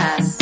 Podcast.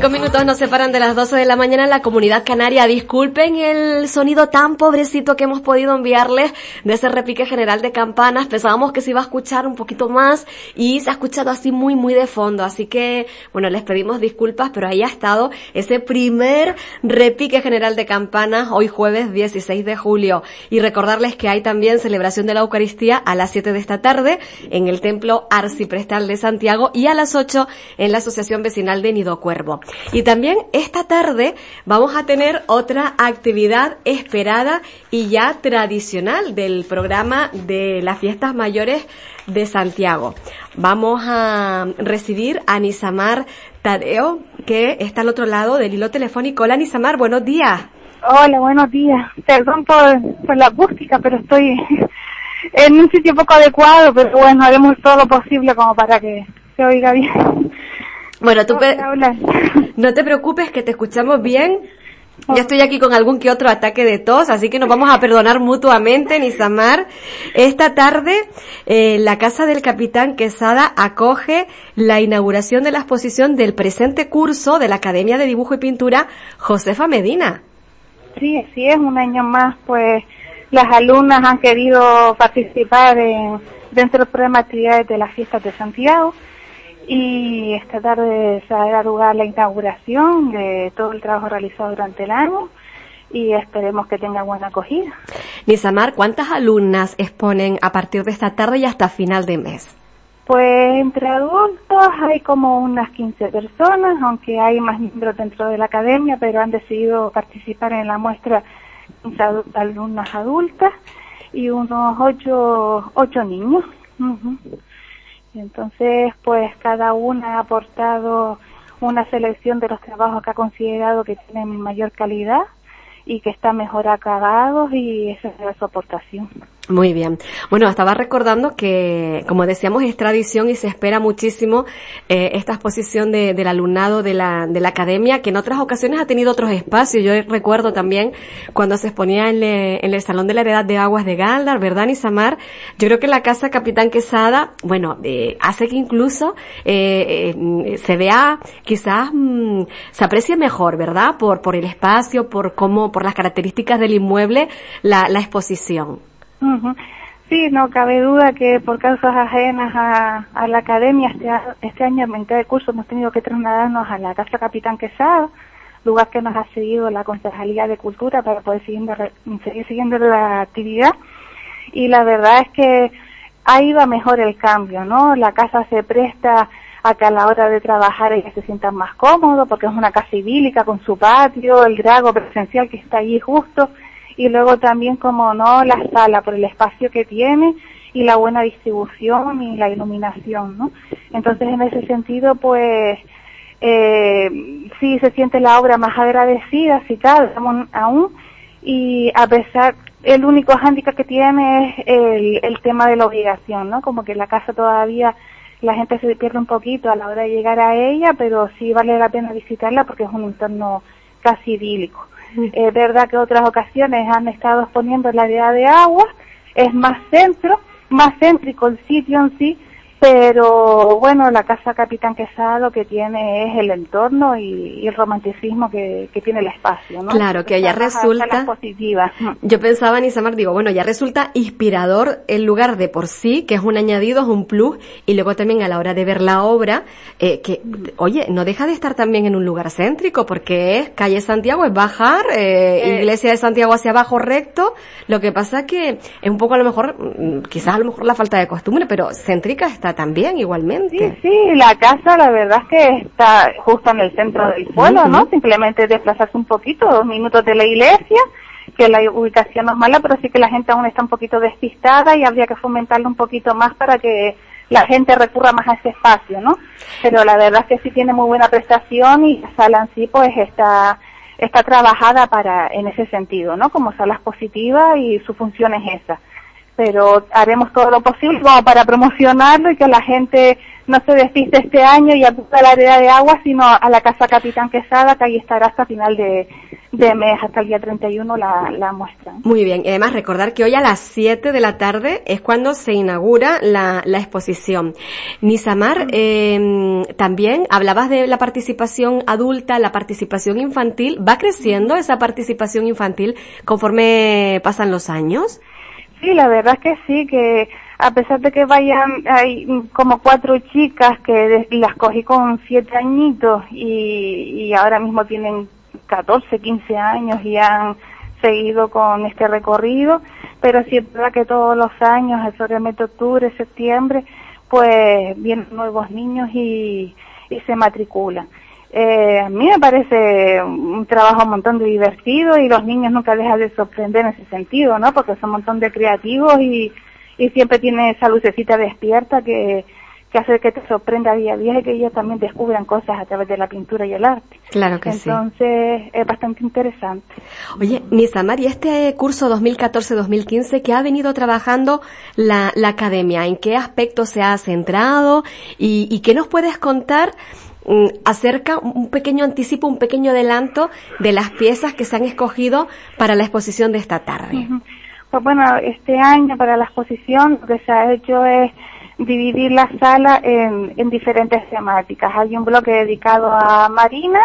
Cinco minutos nos separan de las 12 de la mañana en la comunidad canaria. Disculpen el sonido tan pobrecito que hemos podido enviarles de ese repique general de campanas. Pensábamos que se iba a escuchar un poquito más y se ha escuchado así muy, muy de fondo. Así que, bueno, les pedimos disculpas, pero ahí ha estado ese primer repique general de campanas hoy jueves 16 de julio. Y recordarles que hay también celebración de la Eucaristía a las 7 de esta tarde en el Templo Arciprestal de Santiago y a las 8 en la Asociación Vecinal de Nido Cuervo. Y también esta tarde vamos a tener otra actividad esperada y ya tradicional del programa de las fiestas mayores de Santiago. Vamos a recibir a Nisamar Tadeo, que está al otro lado del hilo telefónico. Hola Nisamar, buenos días. Hola, buenos días. Perdón por, por la acústica, pero estoy en un sitio poco adecuado, pero bueno, haremos todo lo posible como para que se oiga bien. Bueno, tú no te preocupes que te escuchamos bien. Yo estoy aquí con algún que otro ataque de tos, así que nos vamos a perdonar mutuamente, Nisamar. Esta tarde, eh, la Casa del Capitán Quesada acoge la inauguración de la exposición del presente curso de la Academia de Dibujo y Pintura Josefa Medina. Sí, sí es, un año más, pues las alumnas han querido participar en, dentro del programa de actividades de las fiestas de Santiago y esta tarde se dará lugar la inauguración de todo el trabajo realizado durante el año y esperemos que tenga buena acogida. Nisamar, ¿cuántas alumnas exponen a partir de esta tarde y hasta final de mes? Pues entre adultos hay como unas 15 personas, aunque hay más miembros dentro de la academia, pero han decidido participar en la muestra 15 alumnas adultas y unos 8, ocho niños. Entonces, pues cada una ha aportado una selección de los trabajos que ha considerado que tienen mayor calidad y que están mejor acabados y esa es su aportación. Muy bien. Bueno, estaba recordando que, como decíamos, es tradición y se espera muchísimo eh, esta exposición de, del alumnado de la, de la academia, que en otras ocasiones ha tenido otros espacios. Yo recuerdo también cuando se exponía en, en el Salón de la Heredad de Aguas de Galdar, ¿verdad, Nisamar? Yo creo que la Casa Capitán Quesada, bueno, eh, hace que incluso eh, eh se vea, quizás mm, se aprecie mejor, ¿verdad? Por, por el espacio, por cómo, por las características del inmueble, la, la exposición. Sí, no cabe duda que por causas ajenas a, la academia, este, este año en mitad de curso hemos tenido que trasladarnos a la Casa Capitán Quesada, lugar que nos ha seguido la Concejalía de Cultura para poder seguir siguiendo la actividad. Y la verdad es que ha ido a mejor el cambio, ¿no? La casa se presta a que a la hora de trabajar ella se sientan más cómodo porque es una casa idílica con su patio, el drago presencial que está allí justo y luego también como no la sala por el espacio que tiene y la buena distribución y la iluminación, ¿no? Entonces en ese sentido pues eh, sí se siente la obra más agradecida, si tal, aún, y a pesar, el único hándicap que tiene es el, el tema de la obligación, ¿no? Como que la casa todavía la gente se pierde un poquito a la hora de llegar a ella, pero sí vale la pena visitarla porque es un entorno casi idílico. Es verdad que otras ocasiones han estado exponiendo la idea de agua, es más centro, más céntrico el sitio en sí, pero bueno, la casa Capitán Quesada lo que tiene es el entorno y, el romanticismo que, tiene el espacio, ¿no? Claro, que ya resulta... Positiva. Yo pensaba en Isamar, digo, bueno, ya resulta inspirador el lugar de por sí, que es un añadido, es un plus, y luego también a la hora de ver la obra, eh, que, oye, no deja de estar también en un lugar céntrico, porque es calle Santiago, es bajar, eh, eh. iglesia de Santiago hacia abajo recto, lo que pasa que es un poco a lo mejor, mm, quizás a lo mejor la falta de costumbre, pero céntrica está también igualmente. Sí, sí, la casa la verdad es que está justo en el centro del pueblo, ¿no? Simplemente desplazarse un poquito, dos minutos de la iglesia, que la ubicación no es mala, pero sí que la gente aún está un poquito despistada y habría que fomentarlo un poquito más para que la gente recurra más a ese espacio, ¿no? Pero la verdad es que sí tiene muy buena prestación y la sala en sí pues está está trabajada para en ese sentido, ¿no? Como salas positivas y su función es esa pero haremos todo lo posible como para promocionarlo y que la gente no se despiste este año y acuda a la área de agua, sino a la Casa Capitán Quesada, que ahí estará hasta final de, mes, hasta el día 31 la, la muestra. Muy bien, y además recordar que hoy a las 7 de la tarde es cuando se inaugura la, la exposición. Nisamar, eh, también hablabas de la participación adulta, la participación infantil. ¿Va creciendo esa participación infantil conforme pasan los años? Sí, la verdad es que sí, que a pesar de que vayan, hay como cuatro chicas que las cogí con siete añitos y, ahora mismo tienen 14, 15 años y han seguido con este recorrido, pero sí es verdad que todos los años, sobre octubre, septiembre, pues vienen nuevos niños y se matriculan. Eh, a mí me parece un trabajo un montón de divertido y los niños nunca dejan de sorprender en ese sentido, ¿no? Porque son un montón de creativos y, y siempre tiene esa lucecita despierta que, que hace que te sorprenda día a día y que ellos también descubran cosas a través de la pintura y el arte. Claro que sí. Entonces es bastante interesante. Oye, Nisa y este curso 2014-2015 que ha venido trabajando la, la academia, ¿en qué aspecto se ha centrado y, y qué nos puedes contar Mm, acerca un pequeño anticipo, un pequeño adelanto de las piezas que se han escogido para la exposición de esta tarde. Pues bueno, este año para la exposición lo que se ha hecho es dividir la sala en, en diferentes temáticas. Hay un bloque dedicado a marina,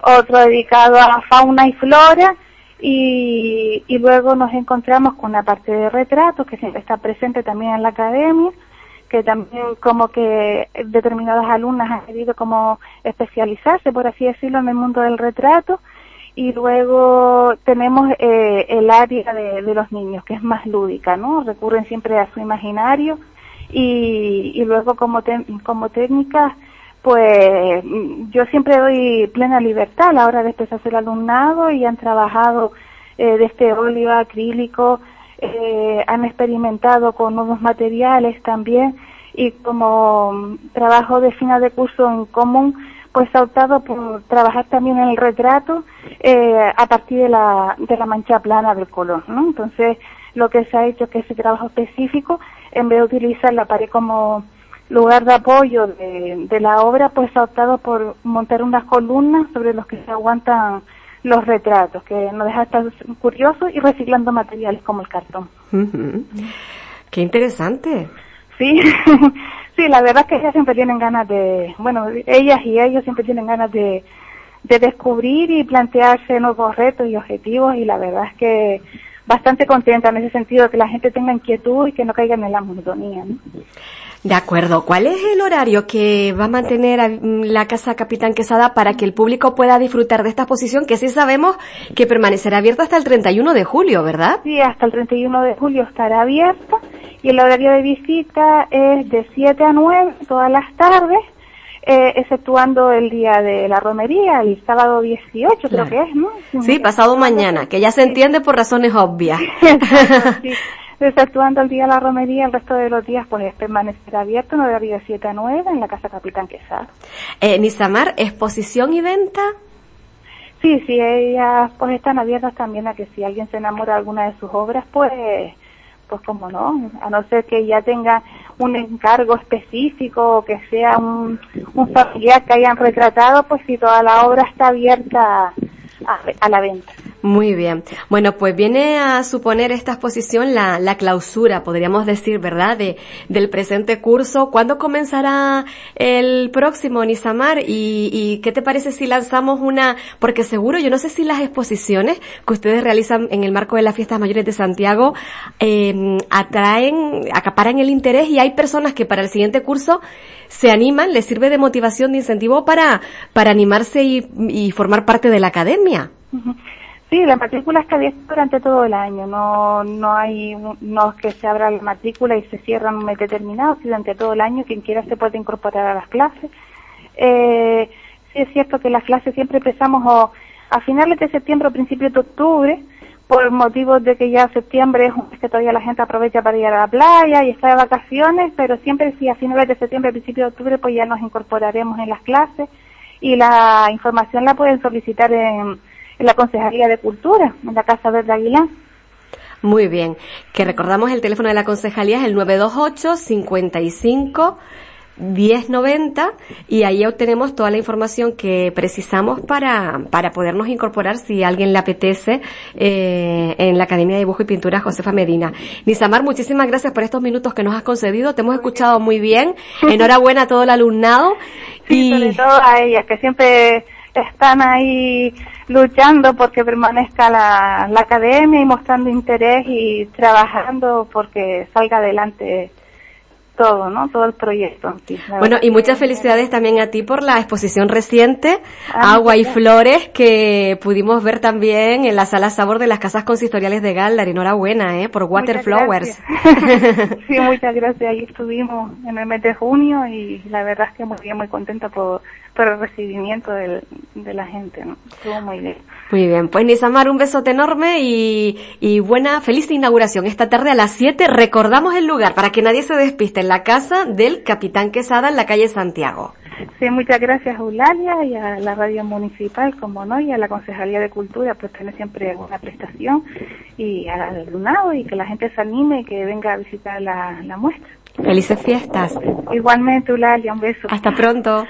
otro dedicado a fauna y flora, y, y luego nos encontramos con la parte de retratos que siempre está presente también en la academia, que también como que determinadas alumnas han querido como especializarse, por así decirlo, en el mundo del retrato. Y luego tenemos eh, el área de, los niños, que es más lúdica, ¿no? Recurren siempre a su imaginario. Y, luego como, como técnica, pues yo siempre doy plena libertad a la hora de empezar el alumnado y han trabajado eh, de este óleo acrílico, eh, han experimentado con nuevos materiales también y como trabajo de final de curso en común, pues ha optado por trabajar también en el retrato eh, a partir de la, de la mancha plana del color, ¿no? Entonces, lo que se ha hecho es que ese trabajo específico, en vez de utilizar la pared como lugar de apoyo de, de la obra, pues ha optado por montar unas columnas sobre los que se aguantan los retratos, que nos deja estar curiosos y reciclando materiales como el cartón. Qué interesante. Sí, sí, la verdad es que ellas siempre tienen ganas de, bueno, ellas y ellos siempre tienen ganas de, de descubrir y plantearse nuevos retos y objetivos y la verdad es que bastante contenta en ese sentido, que la gente tenga inquietud y que no caigan en la monotonía. ¿no? De acuerdo. ¿Cuál es el horario que va a mantener la Casa Capitán Quesada para que el público pueda disfrutar de esta exposición que sí sabemos que permanecerá abierta hasta el 31 de julio, ¿verdad? Sí, hasta el 31 de julio estará abierta y el horario de visita es de 7 a 9 todas las tardes. Eh, exceptuando el día de la romería, el sábado 18 creo que es, ¿no? Sí, pasado mañana, que ya se entiende por razones obvias. sí. Exceptuando el día de la romería, el resto de los días pues permanecerá abierto, no de 7 a 9 en la Casa Capitán Quesada. Eh, Nisamar, ¿exposición y venta? Sí, sí, ellas pues están abiertas también a que si alguien se enamora de alguna de sus obras, pues, pues como no, a no ser que ya tenga un encargo específico o que sea un, un familiar que hayan retratado, pues si toda la obra está abierta a la venta. Muy bien. Bueno, pues viene a suponer esta exposición la, la clausura, podríamos decir, ¿verdad? De, del presente curso. ¿Cuándo comenzará el próximo, Nisamar? ¿Y, ¿Y qué te parece si lanzamos una, porque seguro, yo no sé si las exposiciones que ustedes realizan en el marco de las fiestas mayores de Santiago, eh, atraen, acaparan el interés y hay personas que para el siguiente curso se animan, les sirve de motivación, de incentivo para, para animarse y, y formar parte de la academia. Sí, la matrícula está abierta durante todo el año, no, no hay, no es que se abra la matrícula y se cierra en un mes determinado, sino durante todo el año quien quiera se puede incorporar a las clases. Eh, sí es cierto que las clases siempre empezamos a finales de septiembre o principios de octubre, por motivos de que ya septiembre es un mes que todavía la gente aprovecha para ir a la playa y está de vacaciones, pero siempre sí a finales de septiembre, principios de octubre, pues ya nos incorporaremos en las clases y la información la pueden solicitar en en la Concejalía de Cultura, en la Casa Verde Aguilar. Muy bien. Que recordamos el teléfono de la concejalía es el 928 55 1090 y ahí obtenemos toda la información que precisamos para, para podernos incorporar si alguien le apetece eh, en la Academia de Dibujo y Pintura Josefa Medina. Nisamar, muchísimas gracias por estos minutos que nos has concedido, te hemos escuchado muy bien, enhorabuena a todo el alumnado y sobre todo a ellas que siempre están ahí luchando porque permanezca la, la academia y mostrando interés y trabajando porque salga adelante todo, ¿no? Todo el proyecto. bueno, y muchas felicidades también a ti por la exposición reciente, ah, Agua y Flores, que pudimos ver también en la sala Sabor de las Casas Consistoriales de Galdar. Enhorabuena, ¿eh? Por Water Flowers. sí, muchas gracias. Ahí estuvimos en el mes de junio y la verdad es que muy bien, muy contenta por, por el recibimiento del, de la gente, ¿no? Estuvo muy bien. Muy bien, pues Nisamar, un besote enorme y, y buena, feliz inauguración. Esta tarde a las 7 recordamos el lugar para que nadie se despiste en la casa del Capitán Quesada en la calle Santiago. Sí, muchas gracias Eulalia y a la radio municipal, como no, y a la Concejalía de Cultura, pues tiene siempre una prestación, y al alumnado, y que la gente se anime y que venga a visitar la, la muestra. Felices fiestas. Igualmente, Eulalia, un beso. Hasta pronto.